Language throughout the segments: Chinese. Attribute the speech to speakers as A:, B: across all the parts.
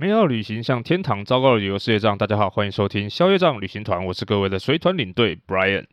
A: 美好旅行像天堂，糟糕的旅游事业账。大家好，欢迎收听消业账旅行团，我是各位的随团领队 Brian。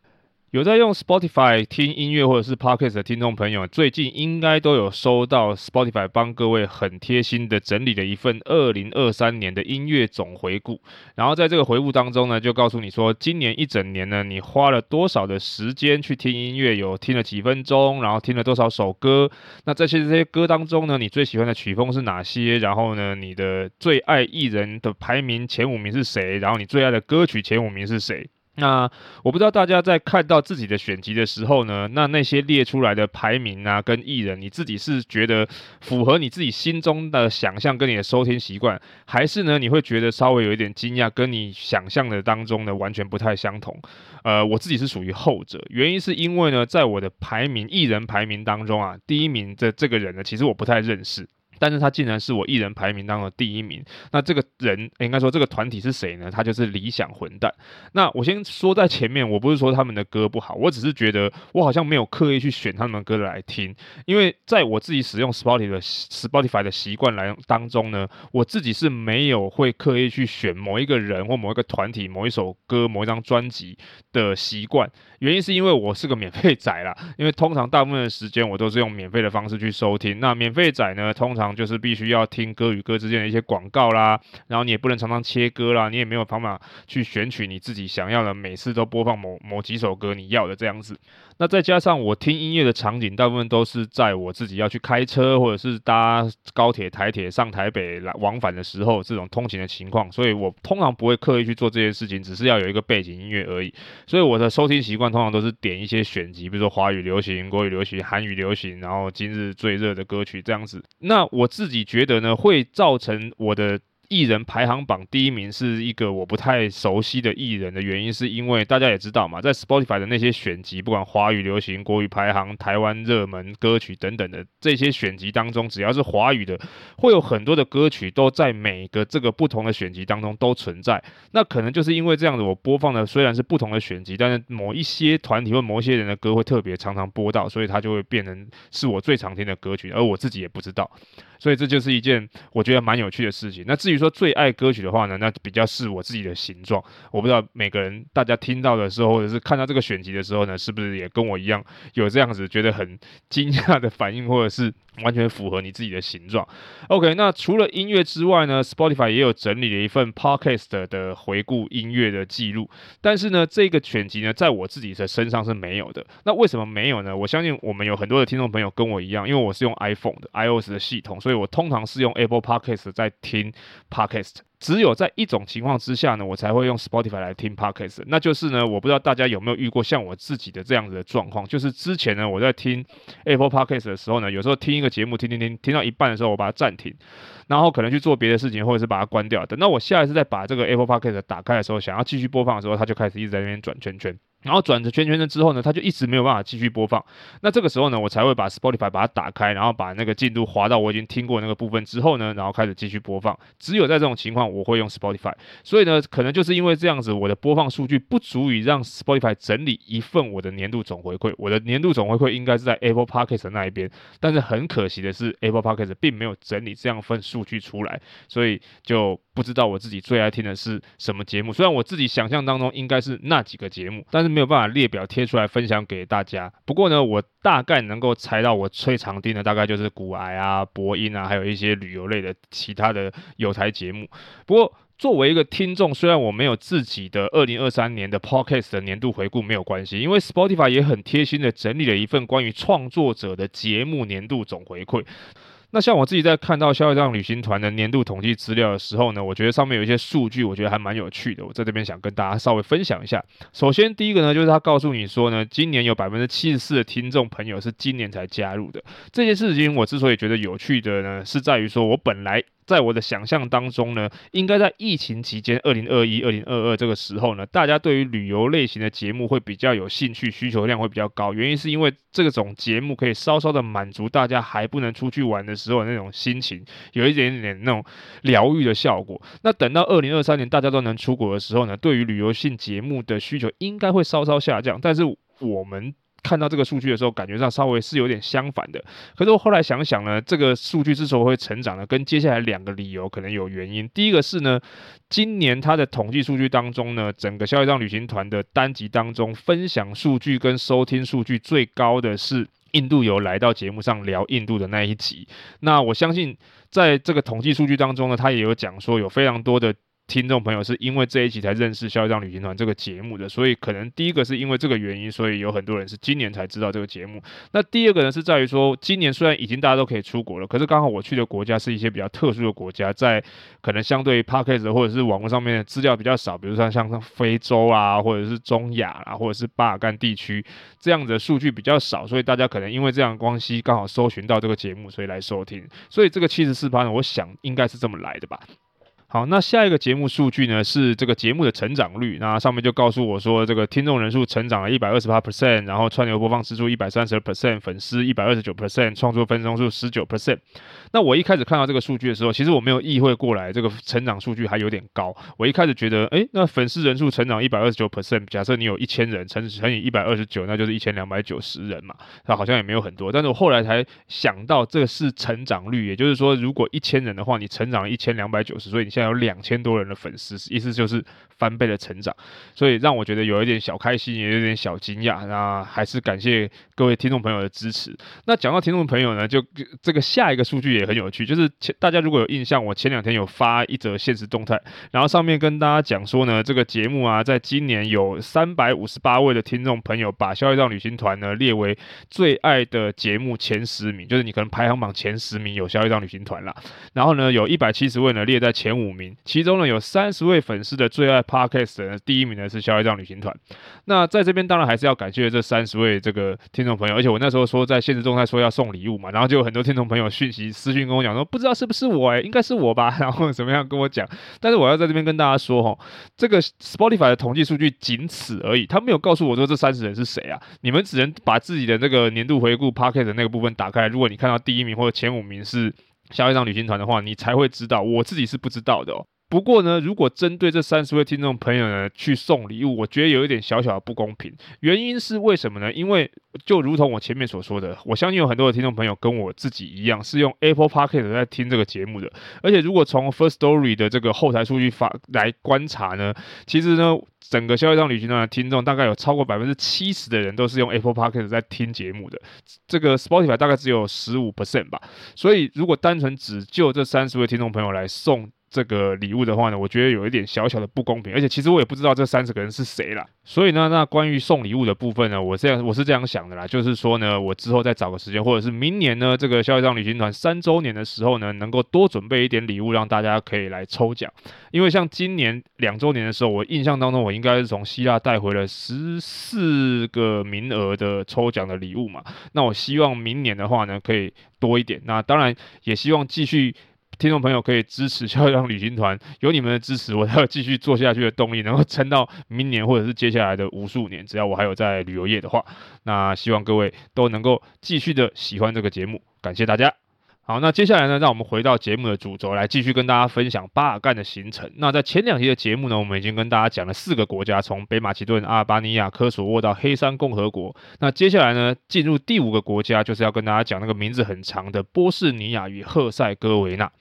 A: 有在用 Spotify 听音乐或者是 Podcast 的听众朋友，最近应该都有收到 Spotify 帮各位很贴心的整理了一份二零二三年的音乐总回顾。然后在这个回顾当中呢，就告诉你说，今年一整年呢，你花了多少的时间去听音乐，有听了几分钟，然后听了多少首歌。那这些这些歌当中呢，你最喜欢的曲风是哪些？然后呢，你的最爱艺人的排名前五名是谁？然后你最爱的歌曲前五名是谁？那我不知道大家在看到自己的选集的时候呢，那那些列出来的排名啊，跟艺人，你自己是觉得符合你自己心中的想象跟你的收听习惯，还是呢，你会觉得稍微有一点惊讶，跟你想象的当中呢完全不太相同？呃，我自己是属于后者，原因是因为呢，在我的排名艺人排名当中啊，第一名的这个人呢，其实我不太认识。但是他竟然是我艺人排名当中的第一名，那这个人应该说这个团体是谁呢？他就是理想混蛋。那我先说在前面，我不是说他们的歌不好，我只是觉得我好像没有刻意去选他们的歌来听，因为在我自己使用 Spotify 的 Spotify 的习惯来当中呢，我自己是没有会刻意去选某一个人或某一个团体、某一首歌、某一张专辑的习惯。原因是因为我是个免费仔啦，因为通常大部分的时间我都是用免费的方式去收听。那免费仔呢，通常就是必须要听歌与歌之间的一些广告啦，然后你也不能常常切歌啦，你也没有方法去选取你自己想要的，每次都播放某某几首歌你要的这样子。那再加上我听音乐的场景，大部分都是在我自己要去开车或者是搭高铁、台铁上台北来往返的时候，这种通勤的情况，所以我通常不会刻意去做这件事情，只是要有一个背景音乐而已。所以我的收听习惯通常都是点一些选集，比如说华语流行、国语流行、韩语流行，然后今日最热的歌曲这样子。那我自己觉得呢，会造成我的。艺人排行榜第一名是一个我不太熟悉的艺人的原因，是因为大家也知道嘛，在 Spotify 的那些选集，不管华语流行、国语排行、台湾热门歌曲等等的这些选集当中，只要是华语的，会有很多的歌曲都在每个这个不同的选集当中都存在。那可能就是因为这样子，我播放的虽然是不同的选集，但是某一些团体或某一些人的歌会特别常常播到，所以它就会变成是我最常听的歌曲，而我自己也不知道。所以这就是一件我觉得蛮有趣的事情。那至于说最爱歌曲的话呢，那比较是我自己的形状。我不知道每个人大家听到的时候，或者是看到这个选集的时候呢，是不是也跟我一样有这样子觉得很惊讶的反应，或者是完全符合你自己的形状？OK，那除了音乐之外呢，Spotify 也有整理了一份 Podcast 的回顾音乐的记录。但是呢，这个选集呢，在我自己的身上是没有的。那为什么没有呢？我相信我们有很多的听众朋友跟我一样，因为我是用 iPhone 的 iOS 的系统，所以我通常是用 Apple Podcast 在听 Podcast。只有在一种情况之下呢，我才会用 Spotify 来听 Podcast。那就是呢，我不知道大家有没有遇过像我自己的这样子的状况，就是之前呢，我在听 Apple Podcast 的时候呢，有时候听一个节目，听听听，听到一半的时候，我把它暂停，然后可能去做别的事情，或者是把它关掉。等到我下一次再把这个 Apple Podcast 打开的时候，想要继续播放的时候，它就开始一直在那边转圈圈。然后转着圈圈的之后呢，它就一直没有办法继续播放。那这个时候呢，我才会把 Spotify 把它打开，然后把那个进度滑到我已经听过那个部分之后呢，然后开始继续播放。只有在这种情况，我会用 Spotify。所以呢，可能就是因为这样子，我的播放数据不足以让 Spotify 整理一份我的年度总回馈。我的年度总回馈应该是在 Apple Podcast 那一边，但是很可惜的是，Apple Podcast 并没有整理这样份数据出来，所以就不知道我自己最爱听的是什么节目。虽然我自己想象当中应该是那几个节目，但是。没有办法列表贴出来分享给大家。不过呢，我大概能够猜到我最常听的大概就是古癌啊、播音啊，还有一些旅游类的其他的有台节目。不过作为一个听众，虽然我没有自己的二零二三年的 Podcast 的年度回顾，没有关系，因为 Spotify 也很贴心的整理了一份关于创作者的节目年度总回馈。那像我自己在看到消费账旅行团的年度统计资料的时候呢，我觉得上面有一些数据，我觉得还蛮有趣的。我在这边想跟大家稍微分享一下。首先，第一个呢，就是他告诉你说呢，今年有百分之七十四的听众朋友是今年才加入的。这件事情我之所以觉得有趣的呢，是在于说我本来。在我的想象当中呢，应该在疫情期间，二零二一、二零二二这个时候呢，大家对于旅游类型的节目会比较有兴趣，需求量会比较高。原因是因为这种节目可以稍稍的满足大家还不能出去玩的时候那种心情，有一点点那种疗愈的效果。那等到二零二三年大家都能出国的时候呢，对于旅游性节目的需求应该会稍稍下降。但是我们看到这个数据的时候，感觉上稍微是有点相反的。可是我后来想想呢，这个数据之所以会成长呢，跟接下来两个理由可能有原因。第一个是呢，今年它的统计数据当中呢，整个消费账旅行团的单集当中，分享数据跟收听数据最高的是印度游来到节目上聊印度的那一集。那我相信，在这个统计数据当中呢，他也有讲说有非常多的。听众朋友是因为这一集才认识《消业障旅行团》这个节目的，所以可能第一个是因为这个原因，所以有很多人是今年才知道这个节目。那第二个呢，是在于说，今年虽然已经大家都可以出国了，可是刚好我去的国家是一些比较特殊的国家，在可能相对 Podcast 或者是网络上面的资料比较少，比如说像像非洲啊，或者是中亚啊，或者是巴尔干地区这样子的数据比较少，所以大家可能因为这样的关系，刚好搜寻到这个节目，所以来收听。所以这个七十四趴呢，我想应该是这么来的吧。好，那下一个节目数据呢，是这个节目的成长率。那上面就告诉我说，这个听众人数成长了一百二十八 percent，然后串流播放次数一百三十 percent，粉丝一百二十九 percent，创作分钟数十九 percent。那我一开始看到这个数据的时候，其实我没有意会过来，这个成长数据还有点高。我一开始觉得，诶，那粉丝人数成长一百二十九 percent，假设你有一千人乘乘以一百二十九，那就是一千两百九十人嘛，那好像也没有很多。但是我后来才想到，这个是成长率，也就是说，如果一千人的话，你成长一千两百九十，所以你现在有两千多人。的粉丝，意思就是翻倍的成长，所以让我觉得有一点小开心，也有点小惊讶。那还是感谢各位听众朋友的支持。那讲到听众朋友呢，就这个下一个数据也很有趣，就是前大家如果有印象，我前两天有发一则现实动态，然后上面跟大家讲说呢，这个节目啊，在今年有三百五十八位的听众朋友把《消业障旅行团》呢列为最爱的节目前十名，就是你可能排行榜前十名有《消业障旅行团》啦。然后呢，有一百七十位呢列在前五五名，其中呢有。三十位粉丝的最爱 Podcast 呢，第一名呢是消业障旅行团。那在这边当然还是要感谢这三十位这个听众朋友，而且我那时候说在现实动态说要送礼物嘛，然后就有很多听众朋友讯息私讯跟我讲说，不知道是不是我哎、欸，应该是我吧，然后怎么样跟我讲。但是我要在这边跟大家说哈，这个 Spotify 的统计数据仅此而已，他没有告诉我说这三十人是谁啊，你们只能把自己的那个年度回顾 Podcast 那个部分打开，如果你看到第一名或者前五名是下一张旅行团的话，你才会知道，我自己是不知道的哦。不过呢，如果针对这三十位听众朋友呢去送礼物，我觉得有一点小小的不公平。原因是为什么呢？因为就如同我前面所说的，我相信有很多的听众朋友跟我自己一样，是用 Apple Podcast 在听这个节目的。而且如果从 First Story 的这个后台数据发来观察呢，其实呢，整个消业障旅行团的听众大概有超过百分之七十的人都是用 Apple Podcast 在听节目的。这个 Spotify 大概只有十五 percent 吧。所以如果单纯只就这三十位听众朋友来送。这个礼物的话呢，我觉得有一点小小的不公平，而且其实我也不知道这三十个人是谁啦。所以呢，那关于送礼物的部分呢，我这样我是这样想的啦，就是说呢，我之后再找个时间，或者是明年呢，这个消业障旅行团三周年的时候呢，能够多准备一点礼物，让大家可以来抽奖。因为像今年两周年的时候，我印象当中我应该是从希腊带回了十四个名额的抽奖的礼物嘛。那我希望明年的话呢，可以多一点。那当然也希望继续。听众朋友可以支持消业障旅行团，有你们的支持，我才有继续做下去的动力，能够撑到明年或者是接下来的无数年。只要我还有在旅游业的话，那希望各位都能够继续的喜欢这个节目，感谢大家。好，那接下来呢，让我们回到节目的主轴来继续跟大家分享巴尔干的行程。那在前两集的节目呢，我们已经跟大家讲了四个国家，从北马其顿、阿尔巴尼亚、科索沃到黑山共和国。那接下来呢，进入第五个国家，就是要跟大家讲那个名字很长的波士尼亚与赫塞哥维纳。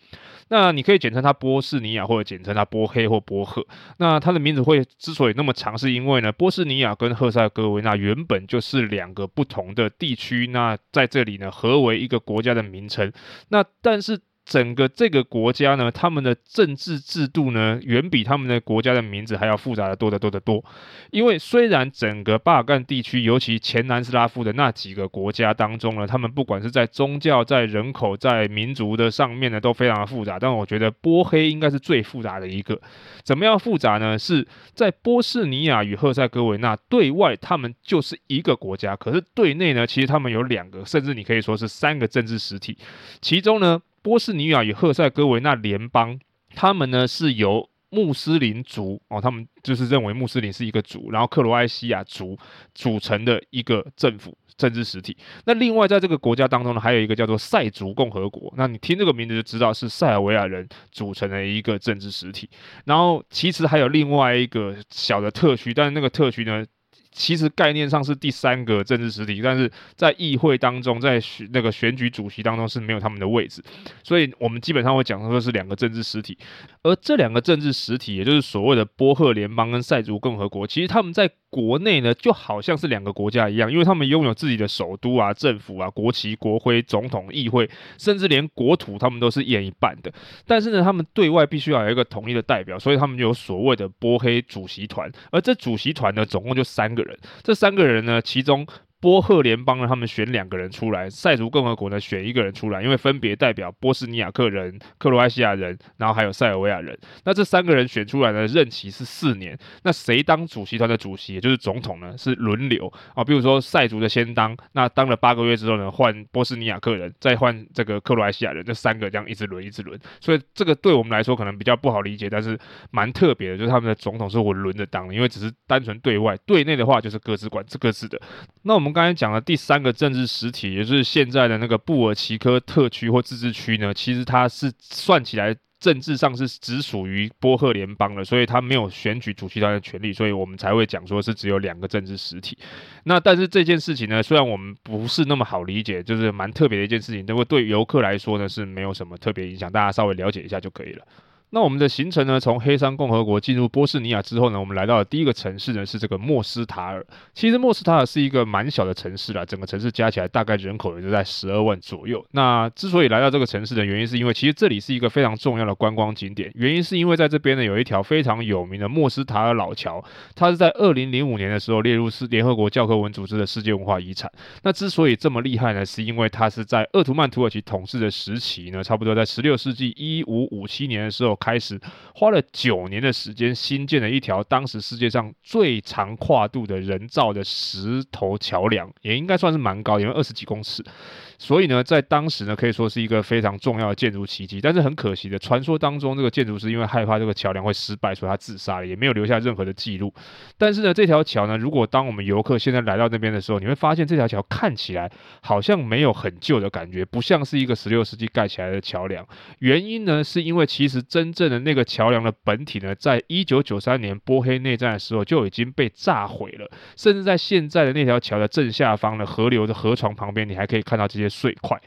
A: 那你可以简称它波士尼亚，或者简称它波黑或波赫。那它的名字会之所以那么长，是因为呢，波士尼亚跟赫塞哥维那原本就是两个不同的地区，那在这里呢，合为一个国家的名称。那但是。整个这个国家呢，他们的政治制度呢，远比他们的国家的名字还要复杂的多得多得多。因为虽然整个巴尔干地区，尤其前南斯拉夫的那几个国家当中呢，他们不管是在宗教、在人口、在民族的上面呢，都非常的复杂。但我觉得波黑应该是最复杂的一个。怎么样复杂呢？是在波士尼亚与赫塞哥维纳对外，他们就是一个国家，可是对内呢，其实他们有两个，甚至你可以说是三个政治实体，其中呢。波士尼亚与赫塞哥维那联邦，他们呢是由穆斯林族哦，他们就是认为穆斯林是一个族，然后克罗埃西亚族组成的一个政府政治实体。那另外在这个国家当中呢，还有一个叫做塞族共和国。那你听这个名字就知道是塞尔维亚人组成的一个政治实体。然后其实还有另外一个小的特区，但是那个特区呢，其实概念上是第三个政治实体，但是在议会当中，在选那个选举主席当中是没有他们的位置，所以我们基本上会讲说是两个政治实体，而这两个政治实体，也就是所谓的波赫联邦跟塞族共和国，其实他们在国内呢就好像是两个国家一样，因为他们拥有自己的首都啊、政府啊、国旗、国徽、总统、议会，甚至连国土他们都是一人一半的。但是呢，他们对外必须要有一个统一的代表，所以他们就有所谓的波黑主席团，而这主席团呢，总共就三个人。这三个人呢，其中。波赫联邦呢，他们选两个人出来；塞族共和国呢，选一个人出来，因为分别代表波斯尼亚克人、克罗埃西亚人，然后还有塞尔维亚人。那这三个人选出来的任期是四年。那谁当主席团的主席，也就是总统呢？是轮流啊。比如说塞族的先当，那当了八个月之后呢，换波斯尼亚克人，再换这个克罗埃西亚人，这三个这样一直轮，一直轮。所以这个对我们来说可能比较不好理解，但是蛮特别的，就是他们的总统是我轮着当的，因为只是单纯对外，对内的话就是各自管各自的。那我们。刚才讲的第三个政治实体，也就是现在的那个布尔奇科特区或自治区呢，其实它是算起来政治上是只属于波赫联邦的，所以它没有选举主席团的权利，所以我们才会讲说是只有两个政治实体。那但是这件事情呢，虽然我们不是那么好理解，就是蛮特别的一件事情，不过对游客来说呢是没有什么特别影响，大家稍微了解一下就可以了。那我们的行程呢，从黑山共和国进入波士尼亚之后呢，我们来到的第一个城市呢是这个莫斯塔尔。其实莫斯塔尔是一个蛮小的城市啦，整个城市加起来大概人口也就在十二万左右。那之所以来到这个城市的原因，是因为其实这里是一个非常重要的观光景点。原因是因为在这边呢有一条非常有名的莫斯塔尔老桥，它是在二零零五年的时候列入是联合国教科文组织的世界文化遗产。那之所以这么厉害呢，是因为它是在鄂图曼土耳其统治的时期呢，差不多在十六世纪一五五七年的时候。开始花了九年的时间新建了一条当时世界上最长跨度的人造的石头桥梁，也应该算是蛮高，因为二十几公尺。所以呢，在当时呢，可以说是一个非常重要的建筑奇迹。但是很可惜的，传说当中这个建筑师因为害怕这个桥梁会失败，所以他自杀了，也没有留下任何的记录。但是呢，这条桥呢，如果当我们游客现在来到那边的时候，你会发现这条桥看起来好像没有很旧的感觉，不像是一个十六世纪盖起来的桥梁。原因呢，是因为其实真正的那个桥梁的本体呢，在一九九三年波黑内战的时候就已经被炸毁了，甚至在现在的那条桥的正下方的河流的河床旁边，你还可以看到这些碎块。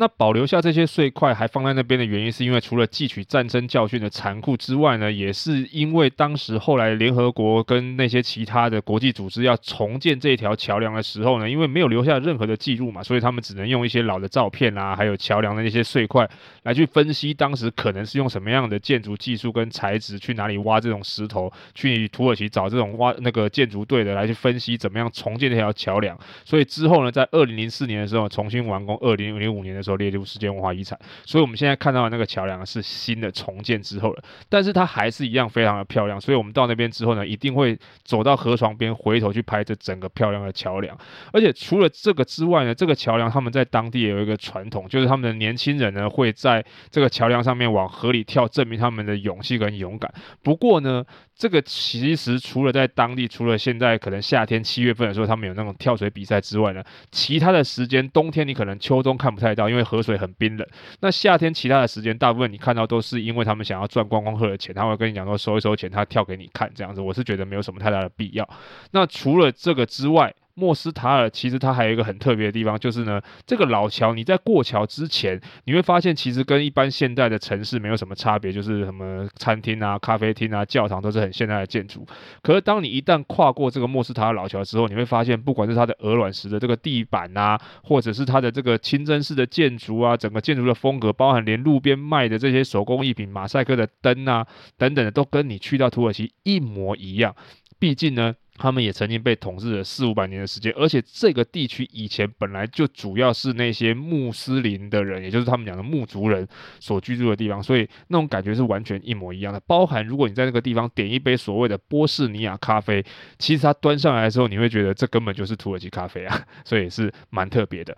A: 那保留下这些碎块还放在那边的原因，是因为除了汲取战争教训的残酷之外呢，也是因为当时后来联合国跟那些其他的国际组织要重建这条桥梁的时候呢，因为没有留下任何的记录嘛，所以他们只能用一些老的照片啊，还有桥梁的那些碎块来去分析当时可能是用什么样的建筑技术跟材质去哪里挖这种石头，去土耳其找这种挖那个建筑队的来去分析怎么样重建这条桥梁。所以之后呢，在二零零四年的时候重新完工，二零零五年的。列入世界文化遗产，所以我们现在看到的那个桥梁是新的重建之后的，但是它还是一样非常的漂亮。所以我们到那边之后呢，一定会走到河床边，回头去拍这整个漂亮的桥梁。而且除了这个之外呢，这个桥梁他们在当地也有一个传统，就是他们的年轻人呢会在这个桥梁上面往河里跳，证明他们的勇气跟勇敢。不过呢，这个其实除了在当地，除了现在可能夏天七月份的时候他们有那种跳水比赛之外呢，其他的时间冬天你可能秋冬看不太到，因为河水很冰冷。那夏天其他的时间，大部分你看到都是因为他们想要赚观光客的钱，他会跟你讲说收一收钱，他跳给你看这样子。我是觉得没有什么太大的必要。那除了这个之外，莫斯塔尔其实它还有一个很特别的地方，就是呢，这个老桥你在过桥之前，你会发现其实跟一般现代的城市没有什么差别，就是什么餐厅啊、咖啡厅啊、教堂都是很现代的建筑。可是当你一旦跨过这个莫斯塔尔老桥之后，你会发现，不管是它的鹅卵石的这个地板啊，或者是它的这个清真寺的建筑啊，整个建筑的风格，包含连路边卖的这些手工艺品、马赛克的灯啊等等的，都跟你去到土耳其一模一样。毕竟呢。他们也曾经被统治了四五百年的时间，而且这个地区以前本来就主要是那些穆斯林的人，也就是他们讲的穆族人所居住的地方，所以那种感觉是完全一模一样的。包含如果你在那个地方点一杯所谓的波士尼亚咖啡，其实它端上来的时候，你会觉得这根本就是土耳其咖啡啊，所以是蛮特别的。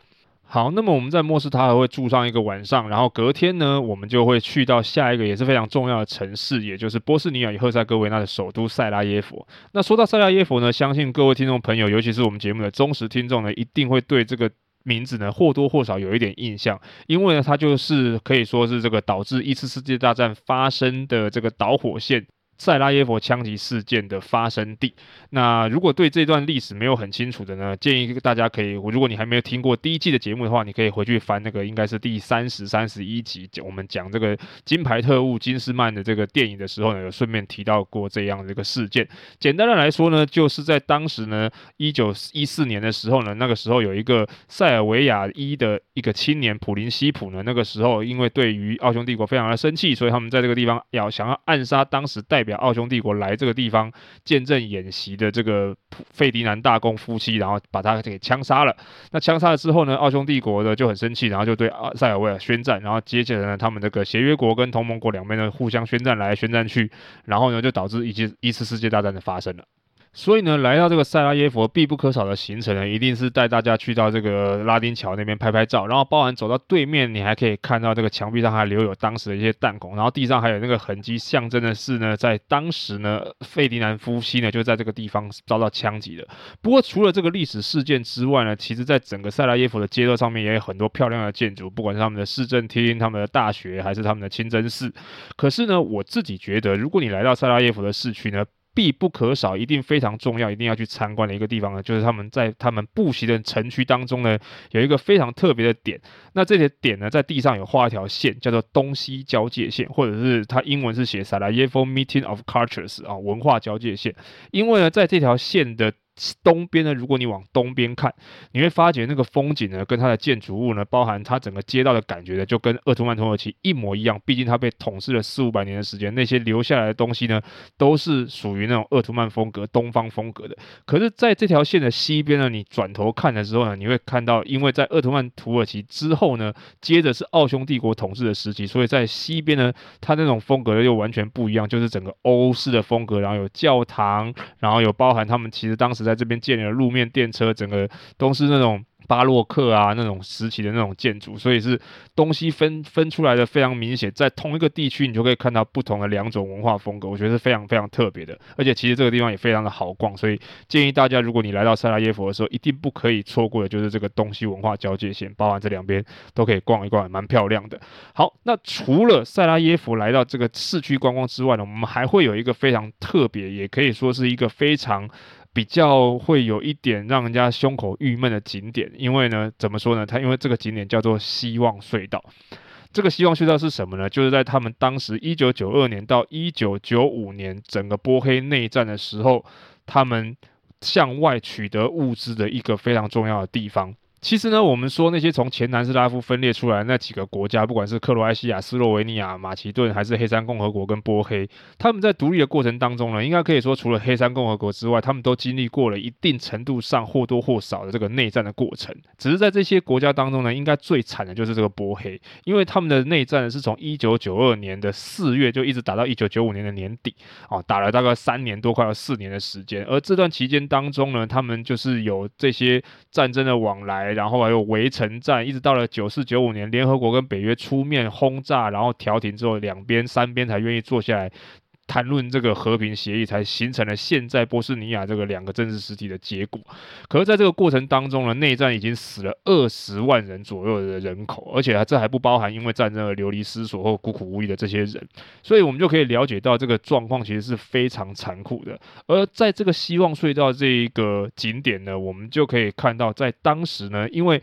A: 好，那么我们在莫斯塔尔会住上一个晚上，然后隔天呢，我们就会去到下一个也是非常重要的城市，也就是波斯尼亚与赫塞哥维纳的首都塞拉耶夫。那说到塞拉耶夫呢，相信各位听众朋友，尤其是我们节目的忠实听众呢，一定会对这个名字呢或多或少有一点印象，因为呢，它就是可以说是这个导致一次世界大战发生的这个导火线。塞拉耶佛枪击事件的发生地。那如果对这段历史没有很清楚的呢，建议大家可以，如果你还没有听过第一季的节目的话，你可以回去翻那个应该是第三十、三十一集，我们讲这个金牌特务金斯曼的这个电影的时候呢，有顺便提到过这样的一个事件。简单的来说呢，就是在当时呢，一九一四年的时候呢，那个时候有一个塞尔维亚裔的一个青年普林西普呢，那个时候因为对于奥匈帝国非常的生气，所以他们在这个地方要想要暗杀当时代表奥匈帝国来这个地方见证演习的这个费迪南大公夫妻，然后把他给枪杀了。那枪杀了之后呢，奥匈帝国呢就很生气，然后就对塞尔维亚宣战，然后接着呢，他们这个协约国跟同盟国两边呢互相宣战来宣战去，然后呢就导致一次一次世界大战的发生了。所以呢，来到这个塞拉耶佛必不可少的行程呢，一定是带大家去到这个拉丁桥那边拍拍照，然后包含走到对面，你还可以看到这个墙壁上还留有当时的一些弹孔，然后地上还有那个痕迹，象征的是呢，在当时呢，费迪南夫妻呢就在这个地方遭到枪击了。不过除了这个历史事件之外呢，其实在整个塞拉耶佛的街道上面也有很多漂亮的建筑，不管是他们的市政厅、他们的大学，还是他们的清真寺。可是呢，我自己觉得，如果你来到塞拉耶佛的市区呢，必不可少，一定非常重要，一定要去参观的一个地方呢，就是他们在他们步行的城区当中呢，有一个非常特别的点。那这些点呢，在地上有画一条线，叫做东西交界线，或者是它英文是写 Sarajevo Meeting of Cultures 啊，文化交界线。因为呢，在这条线的东边呢，如果你往东边看，你会发觉那个风景呢，跟它的建筑物呢，包含它整个街道的感觉呢，就跟鄂图曼土耳其一模一样。毕竟它被统治了四五百年的时间，那些留下来的东西呢，都是属于那种鄂图曼风格、东方风格的。可是，在这条线的西边呢，你转头看的时候呢，你会看到，因为在鄂图曼土耳其之后呢，接着是奥匈帝国统治的时期，所以在西边呢，它那种风格又完全不一样，就是整个欧式的风格，然后有教堂，然后有包含他们其实当时在在这边建立了路面电车，整个都是那种。巴洛克啊，那种时期的那种建筑，所以是东西分分出来的非常明显，在同一个地区，你就可以看到不同的两种文化风格，我觉得是非常非常特别的。而且其实这个地方也非常的好逛，所以建议大家，如果你来到塞拉耶佛的时候，一定不可以错过的就是这个东西文化交界线，包含这两边都可以逛一逛，蛮漂亮的。好，那除了塞拉耶佛来到这个市区观光之外呢，我们还会有一个非常特别，也可以说是一个非常。比较会有一点让人家胸口郁闷的景点，因为呢，怎么说呢？它因为这个景点叫做希望隧道。这个希望隧道是什么呢？就是在他们当时一九九二年到一九九五年整个波黑内战的时候，他们向外取得物资的一个非常重要的地方。其实呢，我们说那些从前南斯拉夫分裂出来那几个国家，不管是克罗埃西亚、斯洛维尼亚、马其顿，还是黑山共和国跟波黑，他们在独立的过程当中呢，应该可以说，除了黑山共和国之外，他们都经历过了一定程度上或多或少的这个内战的过程。只是在这些国家当中呢，应该最惨的就是这个波黑，因为他们的内战是从一九九二年的四月就一直打到一九九五年的年底，哦，打了大概三年多，快要四年的时间。而这段期间当中呢，他们就是有这些战争的往来。然后还有围城战，一直到了九四九五年，联合国跟北约出面轰炸，然后调停之后，两边三边才愿意坐下来谈论这个和平协议，才形成了现在波斯尼亚这个两个政治实体的结果。可是，在这个过程当中呢，内战已经死了二十万人左右的人口，而且这还不包含因为战争而流离失所或孤苦无依的这些人。所以，我们就可以了解到这个状况其实是非常残酷的。而在这个希望隧道这一个景点呢，我们就可以看到，在当时呢，因为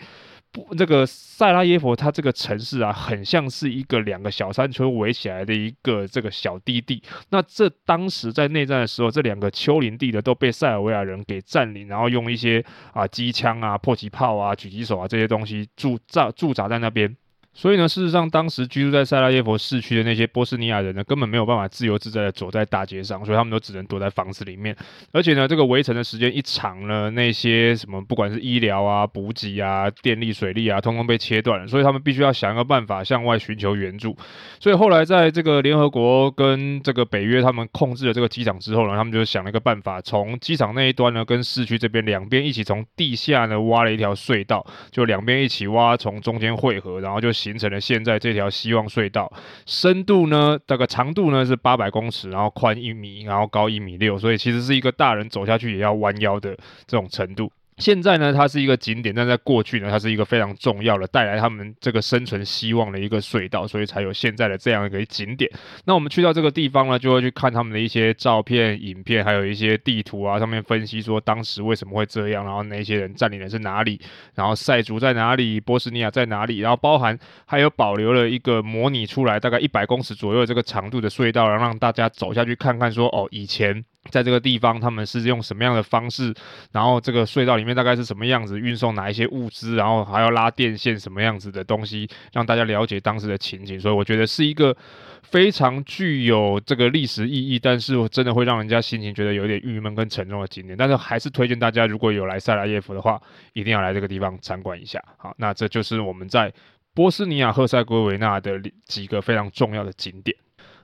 A: 这个塞拉耶佛，它这个城市啊，很像是一个两个小山丘围起来的一个这个小低地。那这当时在内战的时候，这两个丘陵地的都被塞尔维亚人给占领，然后用一些啊机枪啊、迫击炮啊、狙击手啊这些东西驻扎驻扎在那边。所以呢，事实上，当时居住在塞拉耶佛市区的那些波斯尼亚人呢，根本没有办法自由自在的走在大街上，所以他们都只能躲在房子里面。而且呢，这个围城的时间一长呢，那些什么不管是医疗啊、补给啊、电力、水利啊，通通被切断了，所以他们必须要想一个办法向外寻求援助。所以后来在这个联合国跟这个北约他们控制了这个机场之后呢，他们就想了一个办法，从机场那一端呢，跟市区这边两边一起从地下呢挖了一条隧道，就两边一起挖，从中间汇合，然后就。形成了现在这条希望隧道，深度呢，这个长度呢是八百公尺，然后宽一米，然后高一米六，所以其实是一个大人走下去也要弯腰的这种程度。现在呢，它是一个景点，但在过去呢，它是一个非常重要的，带来他们这个生存希望的一个隧道，所以才有现在的这样一个景点。那我们去到这个地方呢，就会去看他们的一些照片、影片，还有一些地图啊，上面分析说当时为什么会这样，然后那些人占领的是哪里，然后塞族在哪里，波斯尼亚在哪里，然后包含还有保留了一个模拟出来大概一百公尺左右的这个长度的隧道，然后让大家走下去看看说哦，以前。在这个地方，他们是用什么样的方式？然后这个隧道里面大概是什么样子？运送哪一些物资？然后还要拉电线，什么样子的东西，让大家了解当时的情景。所以我觉得是一个非常具有这个历史意义，但是真的会让人家心情觉得有点郁闷跟沉重的景点。但是还是推荐大家，如果有来塞拉耶夫的话，一定要来这个地方参观一下。好，那这就是我们在波斯尼亚赫塞哥维纳的几个非常重要的景点。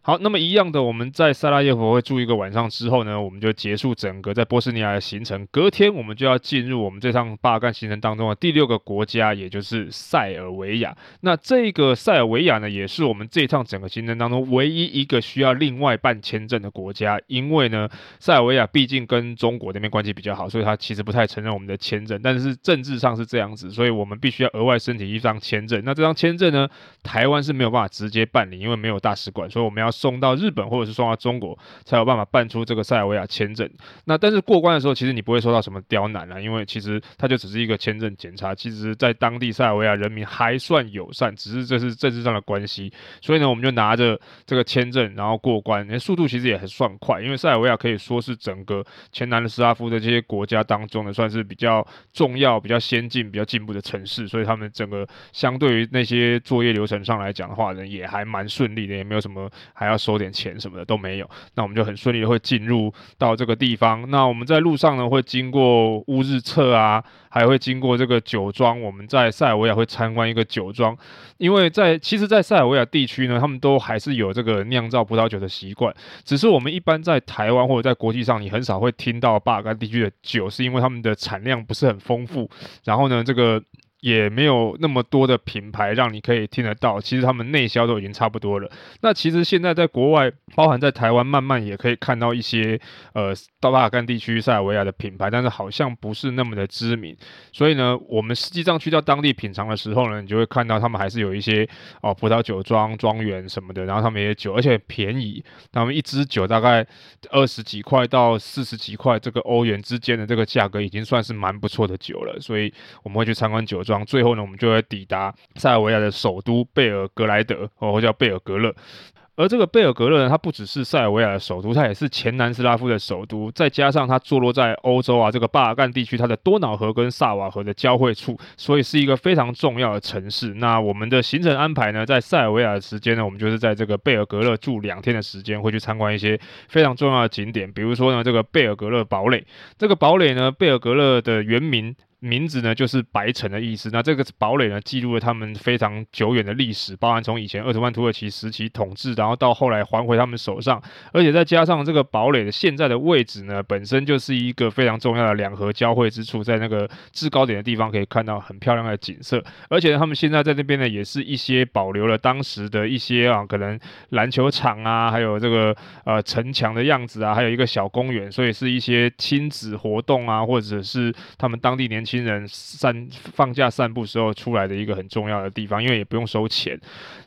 A: 好，那么一样的，我们在萨拉耶夫会住一个晚上之后呢，我们就结束整个在波斯尼亚的行程。隔天我们就要进入我们这趟巴尔干行程当中的第六个国家，也就是塞尔维亚。那这个塞尔维亚呢，也是我们这趟整个行程当中唯一一个需要另外办签证的国家，因为呢，塞尔维亚毕竟跟中国那边关系比较好，所以他其实不太承认我们的签证。但是政治上是这样子，所以我们必须要额外申请一张签证。那这张签证呢，台湾是没有办法直接办理，因为没有大使馆，所以我们要。送到日本或者是送到中国，才有办法办出这个塞尔维亚签证。那但是过关的时候，其实你不会受到什么刁难啊，因为其实它就只是一个签证检查。其实，在当地塞尔维亚人民还算友善，只是这是政治上的关系。所以呢，我们就拿着这个签证，然后过关，欸，速度其实也很算快。因为塞尔维亚可以说是整个前南斯拉夫的这些国家当中呢，算是比较重要、比较先进、比较进步的城市。所以他们整个相对于那些作业流程上来讲的话呢，也还蛮顺利的，也没有什么还要收点钱什么的都没有，那我们就很顺利的会进入到这个地方。那我们在路上呢，会经过乌日册啊，还会经过这个酒庄。我们在塞尔维亚会参观一个酒庄，因为在其实，在塞尔维亚地区呢，他们都还是有这个酿造葡萄酒的习惯。只是我们一般在台湾或者在国际上，你很少会听到巴尔干地区的酒，是因为他们的产量不是很丰富。然后呢，这个。也没有那么多的品牌让你可以听得到，其实他们内销都已经差不多了。那其实现在在国外，包含在台湾，慢慢也可以看到一些呃，到巴尔干地区塞尔维亚的品牌，但是好像不是那么的知名。所以呢，我们实际上去到当地品尝的时候呢，你就会看到他们还是有一些哦葡萄酒庄庄园什么的，然后他们也酒，而且便宜，他们一支酒大概二十几块到四十几块这个欧元之间的这个价格，已经算是蛮不错的酒了。所以我们会去参观酒庄。最后呢，我们就会抵达塞尔维亚的首都贝尔格莱德，或叫贝尔格勒。而这个贝尔格勒呢，它不只是塞尔维亚的首都，它也是前南斯拉夫的首都。再加上它坐落在欧洲啊，这个巴尔干地区，它的多瑙河跟萨瓦河的交汇处，所以是一个非常重要的城市。那我们的行程安排呢，在塞尔维亚的时间呢，我们就是在这个贝尔格勒住两天的时间，会去参观一些非常重要的景点，比如说呢，这个贝尔格勒堡垒。这个堡垒呢，贝尔格勒的原名。名字呢，就是白城的意思。那这个堡垒呢，记录了他们非常久远的历史，包含从以前鄂图曼土耳其时期统治，然后到后来还回他们手上，而且再加上这个堡垒的现在的位置呢，本身就是一个非常重要的两河交汇之处，在那个制高点的地方可以看到很漂亮的景色。而且他们现在在那边呢，也是一些保留了当时的一些啊，可能篮球场啊，还有这个呃城墙的样子啊，还有一个小公园，所以是一些亲子活动啊，或者是他们当地年轻。新人散放假散步时候出来的一个很重要的地方，因为也不用收钱。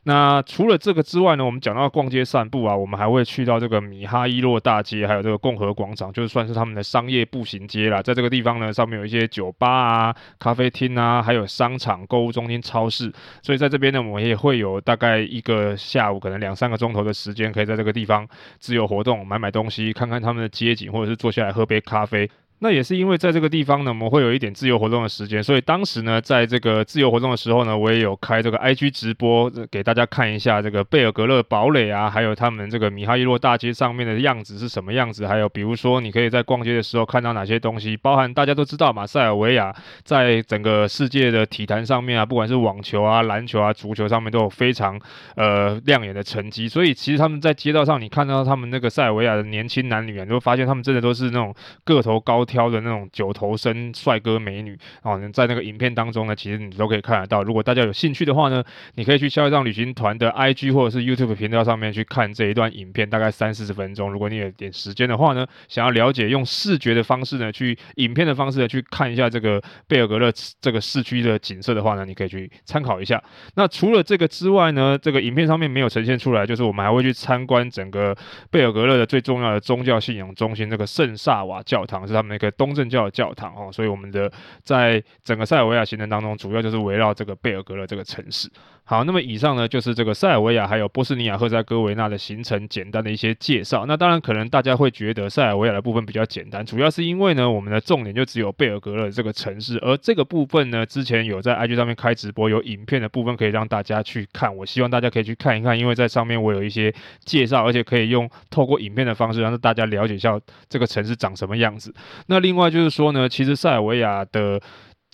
A: 那除了这个之外呢，我们讲到逛街散步啊，我们还会去到这个米哈伊洛大街，还有这个共和广场，就是算是他们的商业步行街啦。在这个地方呢，上面有一些酒吧啊、咖啡厅啊，还有商场、购物中心、超市。所以在这边呢，我们也会有大概一个下午，可能两三个钟头的时间，可以在这个地方自由活动，买买东西，看看他们的街景，或者是坐下来喝杯咖啡。那也是因为在这个地方呢，我们会有一点自由活动的时间，所以当时呢，在这个自由活动的时候呢，我也有开这个 IG 直播，给大家看一下这个贝尔格勒堡垒啊，还有他们这个米哈伊洛大街上面的样子是什么样子，还有比如说你可以在逛街的时候看到哪些东西，包含大家都知道嘛，塞尔维亚在整个世界的体坛上面啊，不管是网球啊、篮球啊、足球上面都有非常呃亮眼的成绩，所以其实他们在街道上，你看到他们那个塞尔维亚的年轻男女啊，你会发现他们真的都是那种个头高。挑的那种九头身帅哥美女哦，在那个影片当中呢，其实你都可以看得到。如果大家有兴趣的话呢，你可以去消业障旅行团的 IG 或者是 YouTube 频道上面去看这一段影片，大概三四十分钟。如果你有点时间的话呢，想要了解用视觉的方式呢，去影片的方式呢，去看一下这个贝尔格勒这个市区的景色的话呢，你可以去参考一下。那除了这个之外呢，这个影片上面没有呈现出来，就是我们还会去参观整个贝尔格勒的最重要的宗教信仰中心，这个圣萨瓦教堂是他们个东正教的教堂哦。所以我们的在整个塞尔维亚行程当中，主要就是围绕这个贝尔格勒这个城市。好，那么以上呢就是这个塞尔维亚还有波斯尼亚赫塞哥维纳的行程简单的一些介绍。那当然可能大家会觉得塞尔维亚的部分比较简单，主要是因为呢我们的重点就只有贝尔格勒这个城市，而这个部分呢之前有在 IG 上面开直播，有影片的部分可以让大家去看。我希望大家可以去看一看，因为在上面我有一些介绍，而且可以用透过影片的方式让大家了解一下这个城市长什么样子。那另外就是说呢，其实塞尔维亚的。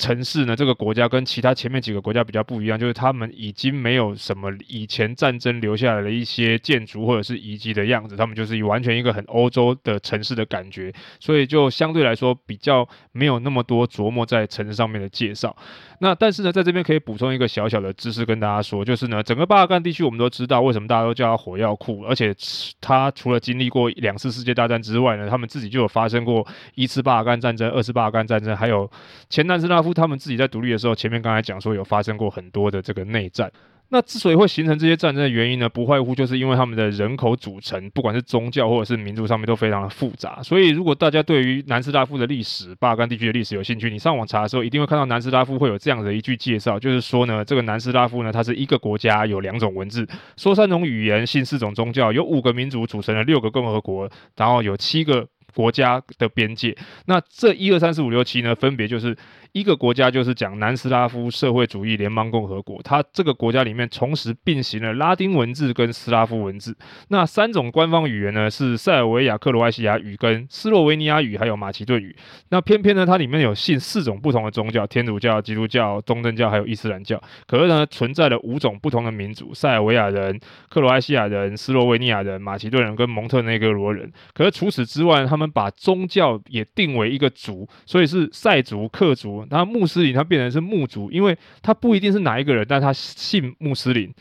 A: 城市呢，这个国家跟其他前面几个国家比较不一样，就是他们已经没有什么以前战争留下来的一些建筑或者是遗迹的样子，他们就是完全一个很欧洲的城市的感觉，所以就相对来说比较没有那么多琢磨在城市上面的介绍。那但是呢，在这边可以补充一个小小的知识跟大家说，就是呢，整个巴尔干地区我们都知道为什么大家都叫它火药库，而且它除了经历过两次世界大战之外呢，他们自己就有发生过一次巴尔干战争、二次巴尔干战争，还有前南斯拉夫他们自己在独立的时候，前面刚才讲说有发生过很多的这个内战。那之所以会形成这些战争的原因呢，不外乎就是因为他们的人口组成，不管是宗教或者是民族上面都非常的复杂。所以，如果大家对于南斯拉夫的历史、巴干地区的历史有兴趣，你上网查的时候，一定会看到南斯拉夫会有这样的一句介绍，就是说呢，这个南斯拉夫呢，它是一个国家，有两种文字，说三种语言，信四种宗教，有五个民族组成了六个共和国，然后有七个国家的边界。那这一二三四五六七呢，分别就是。一个国家就是讲南斯拉夫社会主义联邦共和国，它这个国家里面同时并行了拉丁文字跟斯拉夫文字。那三种官方语言呢，是塞尔维亚克罗埃西亚语跟斯洛维尼亚语，还有马其顿语。那偏偏呢，它里面有信四种不同的宗教：天主教、基督教、东正教，还有伊斯兰教。可是呢，存在了五种不同的民族：塞尔维亚人、克罗埃西亚人、斯洛维尼亚人、马其顿人跟蒙特内哥罗人。可是除此之外，他们把宗教也定为一个族，所以是塞族、克族。那穆斯林他变成是穆族，因为他不一定是哪一个人，但他信穆斯林，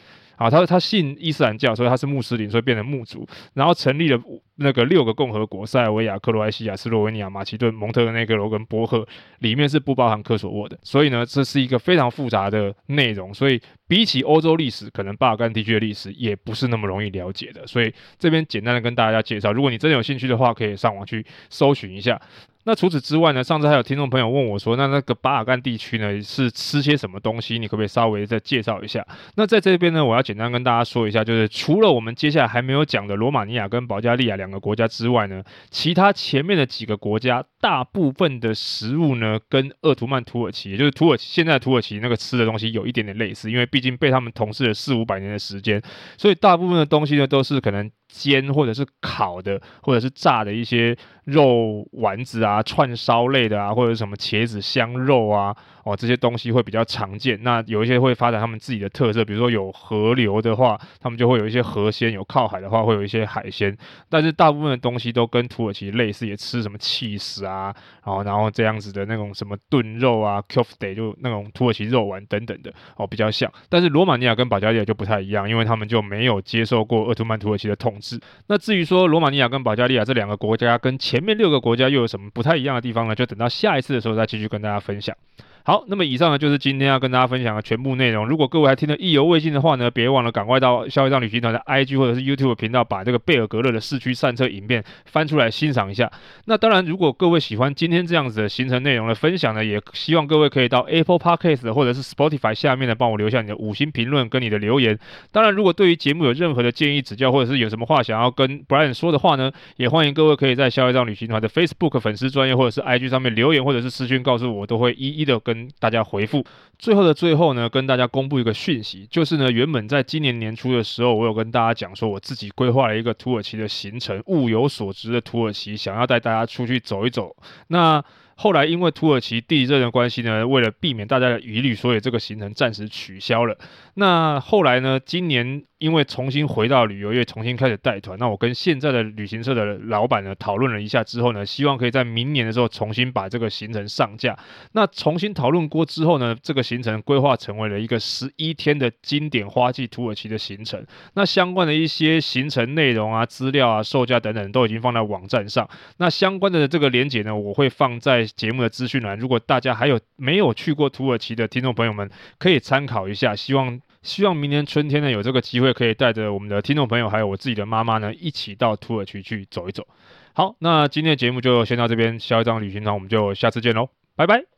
A: 啊，他他信伊斯兰教，所以他是穆斯林，所以变成穆族，然后成立了那个六个共和国：塞尔维亚、克罗埃西亚、斯洛维尼亚、马其顿、蒙特内哥罗跟波赫，里面是不包含科索沃的。所以呢，这是一个非常复杂的内容，所以比起欧洲历史，可能巴尔干地区的历史也不是那么容易了解的。所以这边简单的跟大家介绍，如果你真的有兴趣的话，可以上网去搜寻一下。那除此之外呢？上次还有听众朋友问我说，那那个巴尔干地区呢是吃些什么东西？你可不可以稍微再介绍一下？那在这边呢，我要简单跟大家说一下，就是除了我们接下来还没有讲的罗马尼亚跟保加利亚两个国家之外呢，其他前面的几个国家大部分的食物呢，跟鄂图曼土耳其，也就是土耳其现在土耳其那个吃的东西有一点点类似，因为毕竟被他们统治了四五百年的时间，所以大部分的东西呢都是可能。煎或者是烤的，或者是炸的一些肉丸子啊、串烧类的啊，或者什么茄子香肉啊，哦，这些东西会比较常见。那有一些会发展他们自己的特色，比如说有河流的话，他们就会有一些河鲜；有靠海的话，会有一些海鲜。但是大部分的东西都跟土耳其类似，也吃什么起司啊，然后然后这样子的那种什么炖肉啊、köfte 就那种土耳其肉丸等等的哦，比较像。但是罗马尼亚跟保加利亚就不太一样，因为他们就没有接受过鄂图曼土耳其的统治。那至于说罗马尼亚跟保加利亚这两个国家跟前面六个国家又有什么不太一样的地方呢？就等到下一次的时候再继续跟大家分享。好，那么以上呢就是今天要跟大家分享的全部内容。如果各位还听得意犹未尽的话呢，别忘了赶快到消费账旅行团的 IG 或者是 YouTube 频道，把这个贝尔格勒的市区散车影片翻出来欣赏一下。那当然，如果各位喜欢今天这样子的行程内容的分享呢，也希望各位可以到 Apple Podcast 或者是 Spotify 下面呢，帮我留下你的五星评论跟你的留言。当然，如果对于节目有任何的建议指教，或者是有什么话想要跟 Brian 说的话呢，也欢迎各位可以在消费账旅行团的 Facebook 粉丝专业或者是 IG 上面留言，或者是私讯告诉我，都会一一的跟跟大家回复。最后的最后呢，跟大家公布一个讯息，就是呢，原本在今年年初的时候，我有跟大家讲说，我自己规划了一个土耳其的行程，物有所值的土耳其，想要带大家出去走一走。那后来因为土耳其地震的关系呢，为了避免大家的疑虑，所以这个行程暂时取消了。那后来呢，今年因为重新回到旅游业，重新开始带团，那我跟现在的旅行社的老板呢讨论了一下之后呢，希望可以在明年的时候重新把这个行程上架。那重新讨论过之后呢，这个行程规划成为了一个十一天的经典花季土耳其的行程。那相关的一些行程内容啊、资料啊、售价等等都已经放在网站上。那相关的这个连接呢，我会放在节目的资讯栏。如果大家还有没有去过土耳其的听众朋友们，可以参考一下。希望希望明年春天呢，有这个机会可以带着我们的听众朋友，还有我自己的妈妈呢，一起到土耳其去走一走。好，那今天的节目就先到这边，下一张旅行团，我们就下次见喽，拜拜。